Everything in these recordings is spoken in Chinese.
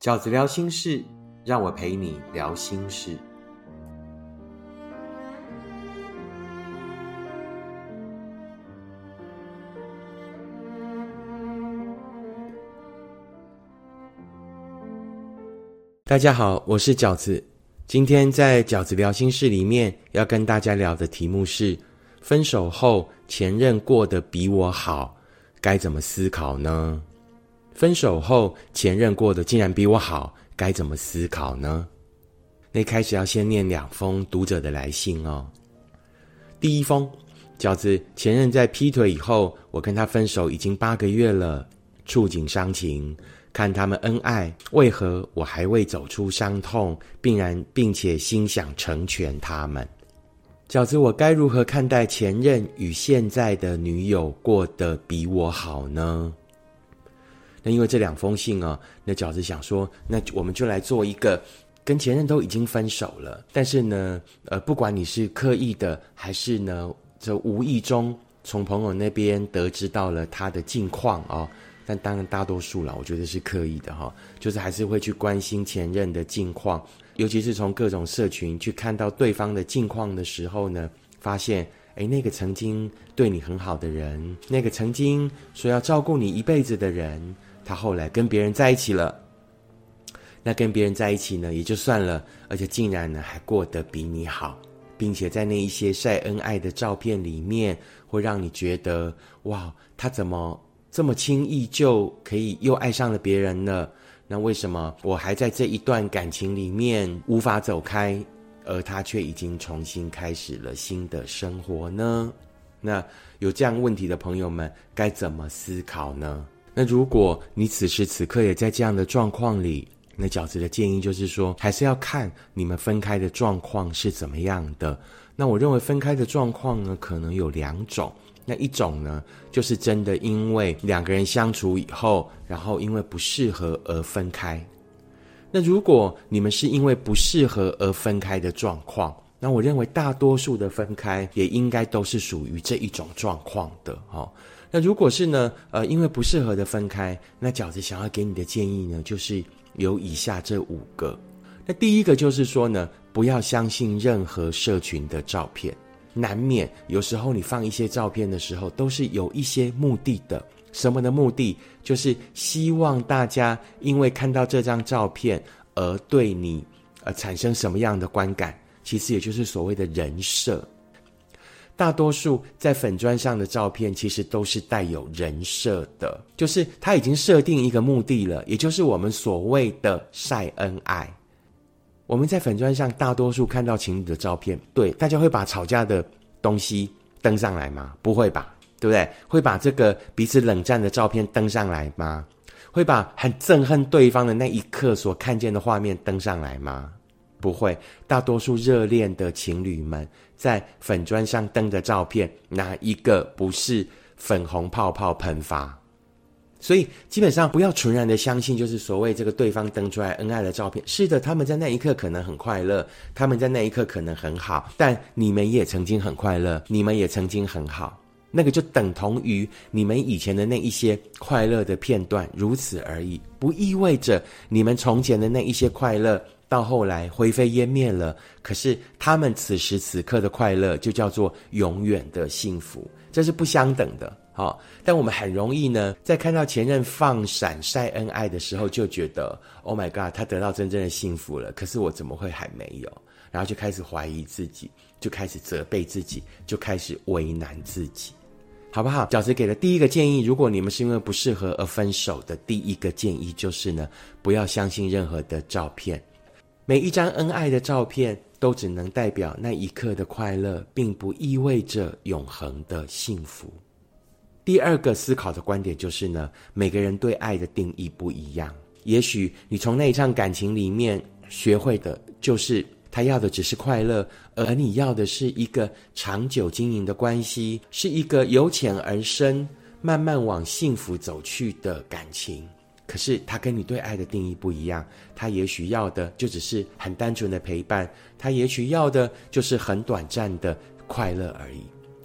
饺子聊心事，让我陪你聊心事。大家好，我是饺子。今天在饺子聊心事里面要跟大家聊的题目是：分手后前任过得比我好，该怎么思考呢？分手后前任过得竟然比我好，该怎么思考呢？那开始要先念两封读者的来信哦。第一封，饺子前任在劈腿以后，我跟他分手已经八个月了，触景伤情。看他们恩爱，为何我还未走出伤痛，并然并且心想成全他们？饺子，我该如何看待前任与现在的女友过得比我好呢？那因为这两封信啊，那饺子想说，那我们就来做一个跟前任都已经分手了，但是呢，呃，不管你是刻意的还是呢，这无意中从朋友那边得知到了他的近况啊。但当然，大多数了，我觉得是刻意的哈，就是还是会去关心前任的近况，尤其是从各种社群去看到对方的近况的时候呢，发现，哎，那个曾经对你很好的人，那个曾经说要照顾你一辈子的人，他后来跟别人在一起了。那跟别人在一起呢，也就算了，而且竟然呢还过得比你好，并且在那一些晒恩爱的照片里面，会让你觉得，哇，他怎么？这么轻易就可以又爱上了别人呢，那为什么我还在这一段感情里面无法走开，而他却已经重新开始了新的生活呢？那有这样问题的朋友们该怎么思考呢？那如果你此时此刻也在这样的状况里，那饺子的建议就是说，还是要看你们分开的状况是怎么样的。那我认为分开的状况呢，可能有两种。那一种呢，就是真的因为两个人相处以后，然后因为不适合而分开。那如果你们是因为不适合而分开的状况，那我认为大多数的分开也应该都是属于这一种状况的哈。那如果是呢，呃，因为不适合的分开，那饺子想要给你的建议呢，就是有以下这五个。那第一个就是说呢，不要相信任何社群的照片。难免有时候你放一些照片的时候，都是有一些目的的。什么的目的？就是希望大家因为看到这张照片而对你呃产生什么样的观感？其实也就是所谓的人设。大多数在粉砖上的照片，其实都是带有人设的，就是他已经设定一个目的了，也就是我们所谓的晒恩爱。我们在粉砖上大多数看到情侣的照片，对大家会把吵架的东西登上来吗？不会吧，对不对？会把这个彼此冷战的照片登上来吗？会把很憎恨对方的那一刻所看见的画面登上来吗？不会。大多数热恋的情侣们在粉砖上登的照片，哪一个不是粉红泡泡喷发？所以基本上不要纯然的相信，就是所谓这个对方登出来恩爱的照片。是的，他们在那一刻可能很快乐，他们在那一刻可能很好，但你们也曾经很快乐，你们也曾经很好，那个就等同于你们以前的那一些快乐的片段，如此而已。不意味着你们从前的那一些快乐到后来灰飞烟灭了，可是他们此时此刻的快乐就叫做永远的幸福，这是不相等的。好，但我们很容易呢，在看到前任放闪晒恩爱的时候，就觉得 Oh my God，他得到真正的幸福了。可是我怎么会还没有？然后就开始怀疑自己，就开始责备自己，就开始为难自己，好不好？饺子给的第一个建议，如果你们是因为不适合而分手的，第一个建议就是呢，不要相信任何的照片，每一张恩爱的照片都只能代表那一刻的快乐，并不意味着永恒的幸福。第二个思考的观点就是呢，每个人对爱的定义不一样。也许你从那一场感情里面学会的，就是他要的只是快乐，而你要的是一个长久经营的关系，是一个由浅而深、慢慢往幸福走去的感情。可是他跟你对爱的定义不一样，他也许要的就只是很单纯的陪伴，他也许要的就是很短暂的快乐而已。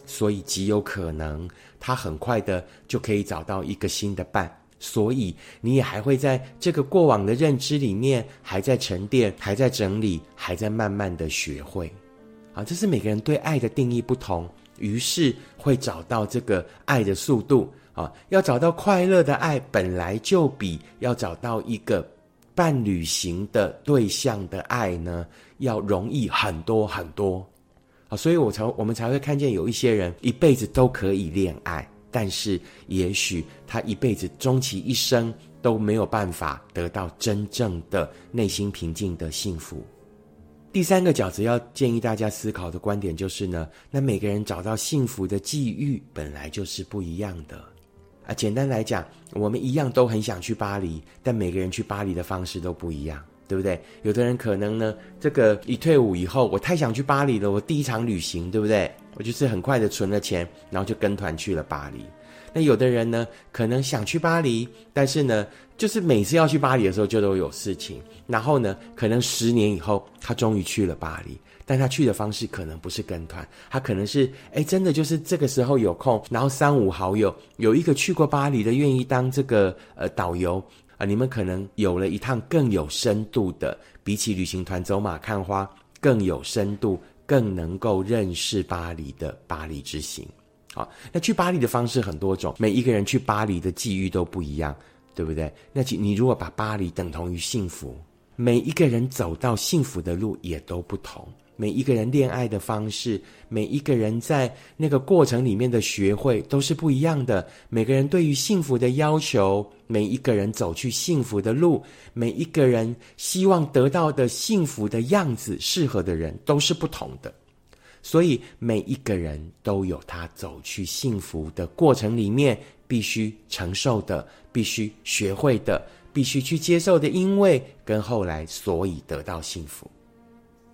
所以极有可能，他很快的就可以找到一个新的伴。所以你也还会在这个过往的认知里面，还在沉淀，还在整理，还在慢慢的学会。啊，这是每个人对爱的定义不同，于是会找到这个爱的速度。啊，要找到快乐的爱，本来就比要找到一个伴侣型的对象的爱呢，要容易很多很多。啊，所以我才我们才会看见有一些人一辈子都可以恋爱，但是也许他一辈子终其一生都没有办法得到真正的内心平静的幸福。第三个角子要建议大家思考的观点就是呢，那每个人找到幸福的际遇本来就是不一样的。啊，简单来讲，我们一样都很想去巴黎，但每个人去巴黎的方式都不一样，对不对？有的人可能呢，这个一退伍以后，我太想去巴黎了，我第一场旅行，对不对？我就是很快的存了钱，然后就跟团去了巴黎。那有的人呢，可能想去巴黎，但是呢，就是每次要去巴黎的时候就都有事情，然后呢，可能十年以后，他终于去了巴黎。但他去的方式可能不是跟团，他可能是哎，真的就是这个时候有空，然后三五好友有一个去过巴黎的，愿意当这个呃导游啊，你们可能有了一趟更有深度的，比起旅行团走马看花更有深度、更能够认识巴黎的巴黎之行。好，那去巴黎的方式很多种，每一个人去巴黎的际遇都不一样，对不对？那你如果把巴黎等同于幸福，每一个人走到幸福的路也都不同。每一个人恋爱的方式，每一个人在那个过程里面的学会都是不一样的。每个人对于幸福的要求，每一个人走去幸福的路，每一个人希望得到的幸福的样子，适合的人都是不同的。所以每一个人都有他走去幸福的过程里面必须承受的、必须学会的、必须去接受的，因为跟后来所以得到幸福。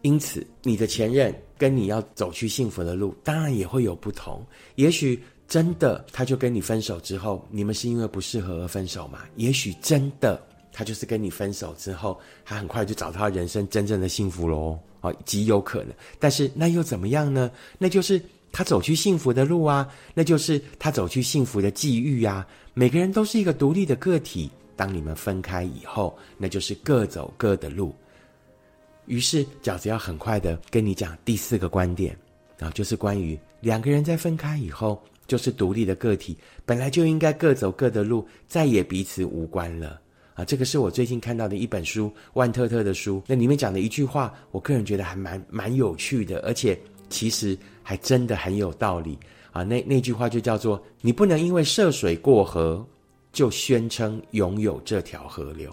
因此，你的前任跟你要走去幸福的路，当然也会有不同。也许真的他就跟你分手之后，你们是因为不适合而分手嘛？也许真的他就是跟你分手之后，他很快就找到人生真正的幸福喽啊，极有可能。但是那又怎么样呢？那就是他走去幸福的路啊，那就是他走去幸福的际遇啊。每个人都是一个独立的个体，当你们分开以后，那就是各走各的路。于是饺子要很快的跟你讲第四个观点，啊，就是关于两个人在分开以后就是独立的个体，本来就应该各走各的路，再也彼此无关了。啊，这个是我最近看到的一本书，万特特的书，那里面讲的一句话，我个人觉得还蛮蛮有趣的，而且其实还真的很有道理。啊，那那句话就叫做：你不能因为涉水过河，就宣称拥有这条河流。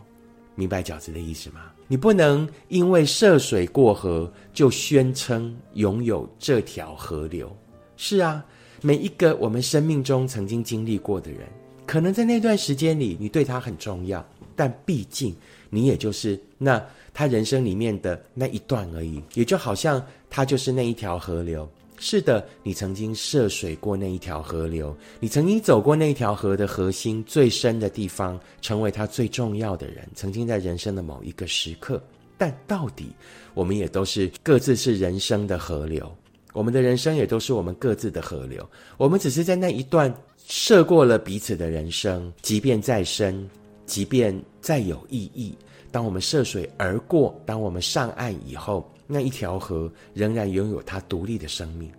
明白饺子的意思吗？你不能因为涉水过河就宣称拥有这条河流。是啊，每一个我们生命中曾经经历过的人，可能在那段时间里你对他很重要，但毕竟你也就是那他人生里面的那一段而已，也就好像他就是那一条河流。是的，你曾经涉水过那一条河流，你曾经走过那条河的核心最深的地方，成为他最重要的人，曾经在人生的某一个时刻。但到底，我们也都是各自是人生的河流，我们的人生也都是我们各自的河流。我们只是在那一段涉过了彼此的人生，即便再深，即便再有意义，当我们涉水而过，当我们上岸以后。那一条河仍然拥有它独立的生命，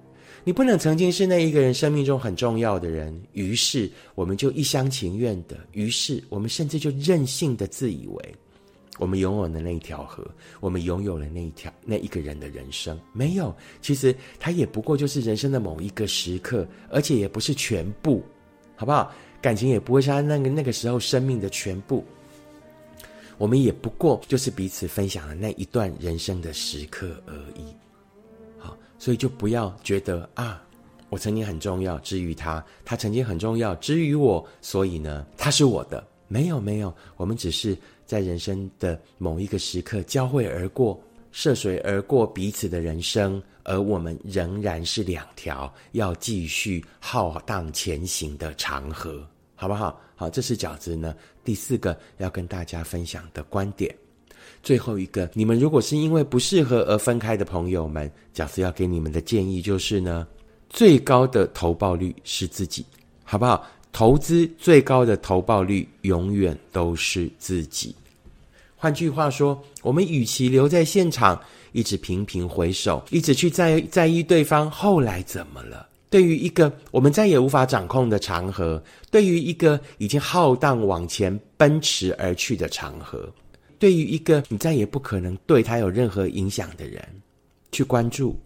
你不能曾经是那一个人生命中很重要的人，于是我们就一厢情愿的，于是我们甚至就任性的自以为，我们拥有了那一条河，我们拥有了那一条那一个人的人生，没有，其实它也不过就是人生的某一个时刻，而且也不是全部，好不好？感情也不会是他那个那个时候生命的全部。我们也不过就是彼此分享了那一段人生的时刻而已，好，所以就不要觉得啊，我曾经很重要，之于他，他曾经很重要，之于我，所以呢，他是我的。没有，没有，我们只是在人生的某一个时刻交汇而过，涉水而过彼此的人生，而我们仍然是两条要继续浩荡前行的长河。好不好？好，这是饺子呢第四个要跟大家分享的观点。最后一个，你们如果是因为不适合而分开的朋友们，饺子要给你们的建议就是呢，最高的投报率是自己，好不好？投资最高的投报率永远都是自己。换句话说，我们与其留在现场，一直频频回首，一直去在在意对方后来怎么了。对于一个我们再也无法掌控的长河，对于一个已经浩荡往前奔驰而去的长河，对于一个你再也不可能对他有任何影响的人，去关注，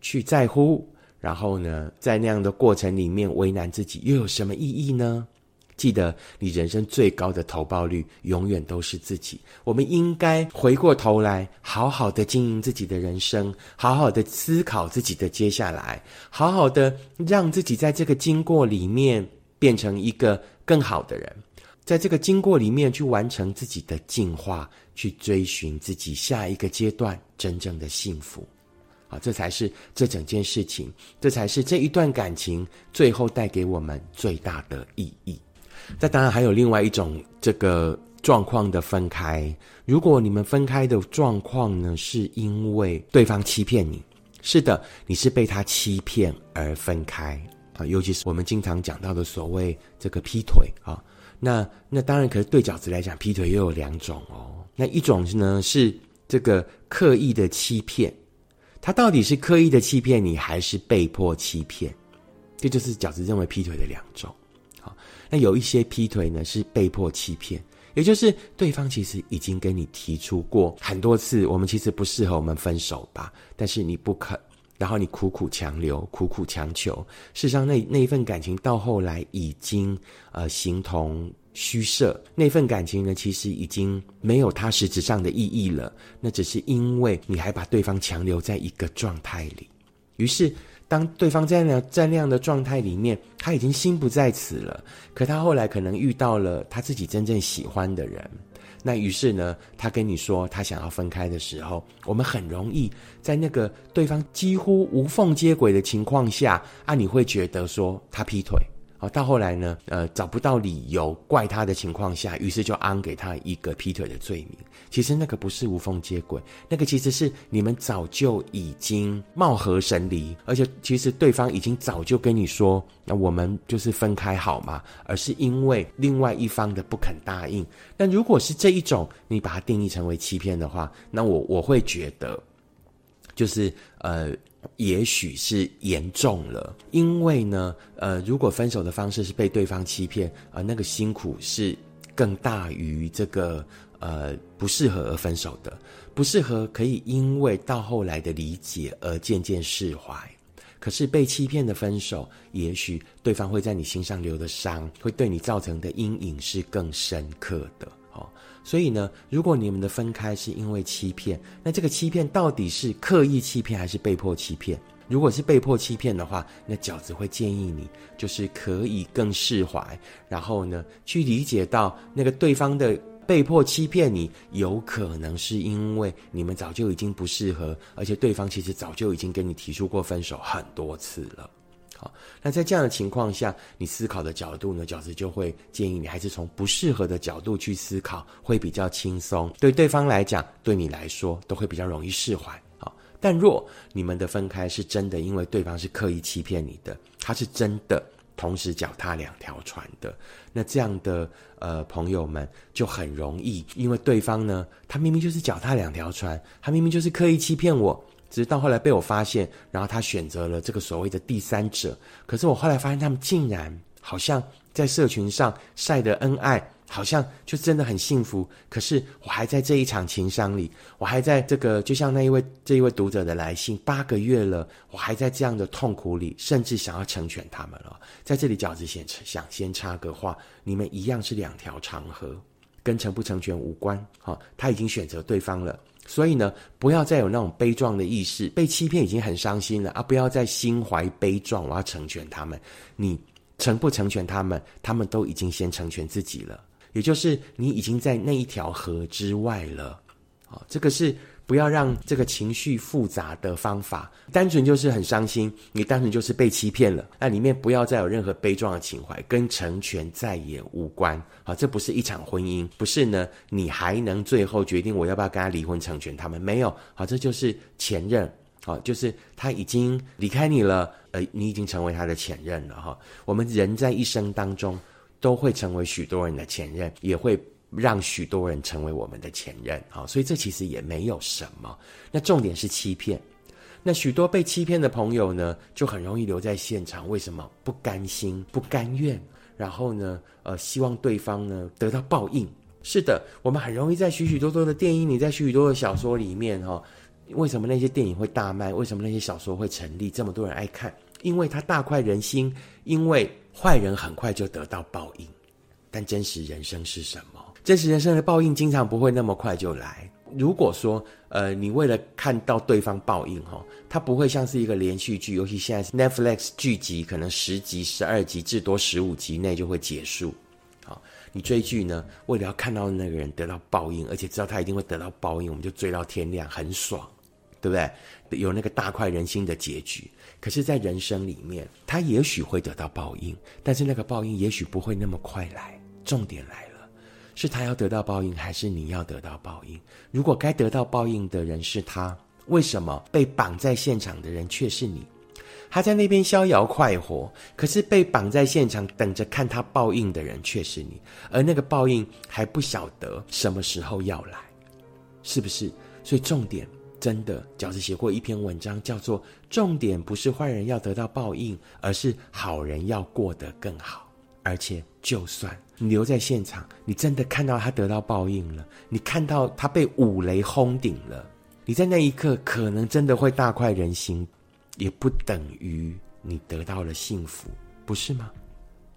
去在乎，然后呢，在那样的过程里面为难自己，又有什么意义呢？记得，你人生最高的投报率永远都是自己。我们应该回过头来，好好的经营自己的人生，好好的思考自己的接下来，好好的让自己在这个经过里面变成一个更好的人，在这个经过里面去完成自己的进化，去追寻自己下一个阶段真正的幸福。啊，这才是这整件事情，这才是这一段感情最后带给我们最大的意义。那当然还有另外一种这个状况的分开。如果你们分开的状况呢，是因为对方欺骗你，是的，你是被他欺骗而分开尤其是我们经常讲到的所谓这个劈腿啊，那那当然，可是对饺子来讲，劈腿又有两种哦。那一种呢是这个刻意的欺骗，他到底是刻意的欺骗你，还是被迫欺骗？这就是饺子认为劈腿的两种。好那有一些劈腿呢，是被迫欺骗，也就是对方其实已经跟你提出过很多次，我们其实不适合，我们分手吧。但是你不肯，然后你苦苦强留，苦苦强求。事实上，那那一份感情到后来已经呃形同虚设，那份感情呢，其实已经没有它实质上的意义了。那只是因为你还把对方强留在一个状态里，于是。当对方在那在那样的状态里面，他已经心不在此了。可他后来可能遇到了他自己真正喜欢的人，那于是呢，他跟你说他想要分开的时候，我们很容易在那个对方几乎无缝接轨的情况下，啊，你会觉得说他劈腿。到后来呢，呃，找不到理由怪他的情况下，于是就安给他一个劈腿的罪名。其实那个不是无缝接轨，那个其实是你们早就已经貌合神离，而且其实对方已经早就跟你说，那我们就是分开好吗？而是因为另外一方的不肯答应。那如果是这一种，你把它定义成为欺骗的话，那我我会觉得，就是呃。也许是严重了，因为呢，呃，如果分手的方式是被对方欺骗，啊，那个辛苦是更大于这个呃不适合而分手的，不适合可以因为到后来的理解而渐渐释怀，可是被欺骗的分手，也许对方会在你心上留的伤，会对你造成的阴影是更深刻的。哦。所以呢，如果你们的分开是因为欺骗，那这个欺骗到底是刻意欺骗还是被迫欺骗？如果是被迫欺骗的话，那饺子会建议你，就是可以更释怀，然后呢，去理解到那个对方的被迫欺骗你，有可能是因为你们早就已经不适合，而且对方其实早就已经跟你提出过分手很多次了。那在这样的情况下，你思考的角度呢？饺子就会建议你还是从不适合的角度去思考，会比较轻松。对对方来讲，对你来说都会比较容易释怀。好，但若你们的分开是真的，因为对方是刻意欺骗你的，他是真的同时脚踏两条船的，那这样的呃朋友们就很容易，因为对方呢，他明明就是脚踏两条船，他明明就是刻意欺骗我。直到后来被我发现，然后他选择了这个所谓的第三者。可是我后来发现，他们竟然好像在社群上晒的恩爱，好像就真的很幸福。可是我还在这一场情伤里，我还在这个就像那一位这一位读者的来信，八个月了，我还在这样的痛苦里，甚至想要成全他们了。在这里，饺子先想先插个话：你们一样是两条长河，跟成不成全无关。好，他已经选择对方了。所以呢，不要再有那种悲壮的意识，被欺骗已经很伤心了啊！不要再心怀悲壮，我要成全他们。你成不成全他们，他们都已经先成全自己了，也就是你已经在那一条河之外了。好，这个是。不要让这个情绪复杂的方法，单纯就是很伤心，你单纯就是被欺骗了。那里面不要再有任何悲壮的情怀，跟成全再也无关。好，这不是一场婚姻，不是呢，你还能最后决定我要不要跟他离婚成全他们？没有，好，这就是前任，好，就是他已经离开你了，呃，你已经成为他的前任了哈。我们人在一生当中，都会成为许多人的前任，也会让许多人成为我们的前任。好，所以这其实也没有什么。那重点是欺骗。那许多被欺骗的朋友呢，就很容易留在现场。为什么？不甘心、不甘愿，然后呢，呃，希望对方呢得到报应。是的，我们很容易在许许多多的电影里，在许许多的小说里面，哈，为什么那些电影会大卖？为什么那些小说会成立？这么多人爱看？因为它大快人心，因为坏人很快就得到报应。但真实人生是什么？真实人生的报应经常不会那么快就来。如果说，呃，你为了看到对方报应，哈，它不会像是一个连续剧，尤其现在是 Netflix 剧集，可能十集、十二集，至多十五集内就会结束。好，你追剧呢，为了要看到那个人得到报应，而且知道他一定会得到报应，我们就追到天亮，很爽，对不对？有那个大快人心的结局。可是，在人生里面，他也许会得到报应，但是那个报应也许不会那么快来。重点来了。是他要得到报应，还是你要得到报应？如果该得到报应的人是他，为什么被绑在现场的人却是你？他在那边逍遥快活，可是被绑在现场等着看他报应的人却是你，而那个报应还不晓得什么时候要来，是不是？所以重点真的，饺子写过一篇文章，叫做“重点不是坏人要得到报应，而是好人要过得更好”。而且，就算你留在现场，你真的看到他得到报应了，你看到他被五雷轰顶了，你在那一刻可能真的会大快人心，也不等于你得到了幸福，不是吗？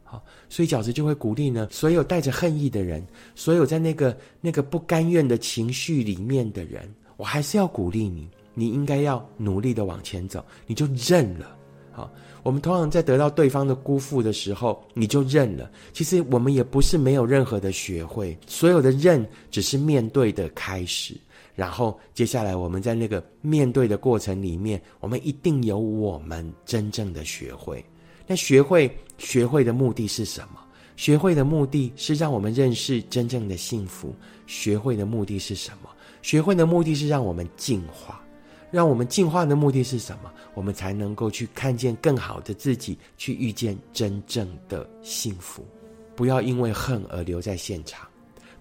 好，所以饺子就会鼓励呢，所有带着恨意的人，所有在那个那个不甘愿的情绪里面的人，我还是要鼓励你，你应该要努力的往前走，你就认了。好。我们通常在得到对方的辜负的时候，你就认了。其实我们也不是没有任何的学会，所有的认只是面对的开始。然后接下来我们在那个面对的过程里面，我们一定有我们真正的学会。那学会学会的目的是什么？学会的目的是让我们认识真正的幸福。学会的目的是什么？学会的目的是让我们进化。让我们进化的目的是什么？我们才能够去看见更好的自己，去遇见真正的幸福。不要因为恨而留在现场，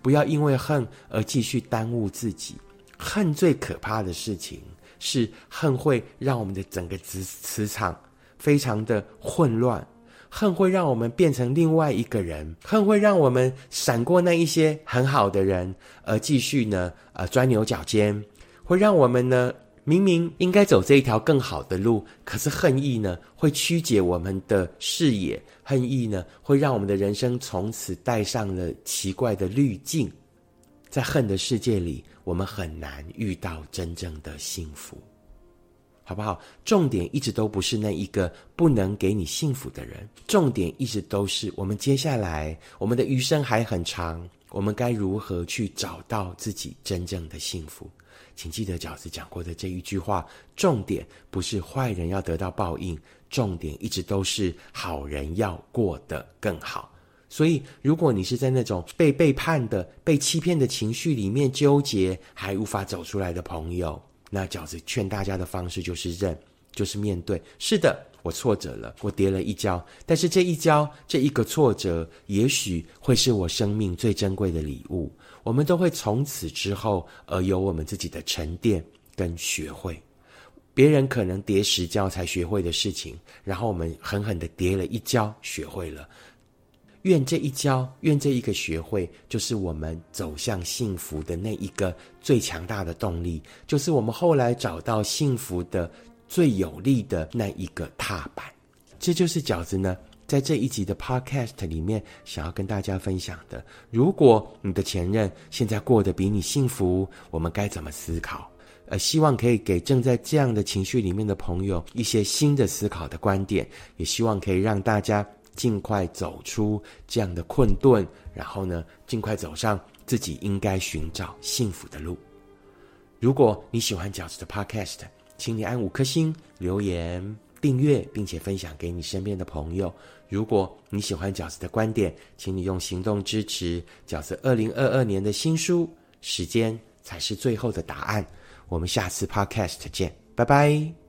不要因为恨而继续耽误自己。恨最可怕的事情是恨会让我们的整个磁磁场非常的混乱，恨会让我们变成另外一个人，恨会让我们闪过那一些很好的人，而继续呢呃钻牛角尖，会让我们呢。明明应该走这一条更好的路，可是恨意呢会曲解我们的视野，恨意呢会让我们的人生从此带上了奇怪的滤镜。在恨的世界里，我们很难遇到真正的幸福，好不好？重点一直都不是那一个不能给你幸福的人，重点一直都是我们接下来我们的余生还很长，我们该如何去找到自己真正的幸福？请记得饺子讲过的这一句话，重点不是坏人要得到报应，重点一直都是好人要过得更好。所以，如果你是在那种被背叛的、被欺骗的情绪里面纠结，还无法走出来的朋友，那饺子劝大家的方式就是认，就是面对。是的，我挫折了，我跌了一跤，但是这一跤，这一个挫折，也许会是我生命最珍贵的礼物。我们都会从此之后而有我们自己的沉淀跟学会，别人可能跌十跤才学会的事情，然后我们狠狠的跌了一跤学会了。愿这一跤，愿这一个学会，就是我们走向幸福的那一个最强大的动力，就是我们后来找到幸福的最有力的那一个踏板。这就是饺子呢。在这一集的 Podcast 里面，想要跟大家分享的，如果你的前任现在过得比你幸福，我们该怎么思考？呃，希望可以给正在这样的情绪里面的朋友一些新的思考的观点，也希望可以让大家尽快走出这样的困顿，然后呢，尽快走上自己应该寻找幸福的路。如果你喜欢饺子的 Podcast，请你按五颗星留言。订阅并且分享给你身边的朋友。如果你喜欢饺子的观点，请你用行动支持饺子二零二二年的新书。时间才是最后的答案。我们下次 Podcast 见，拜拜。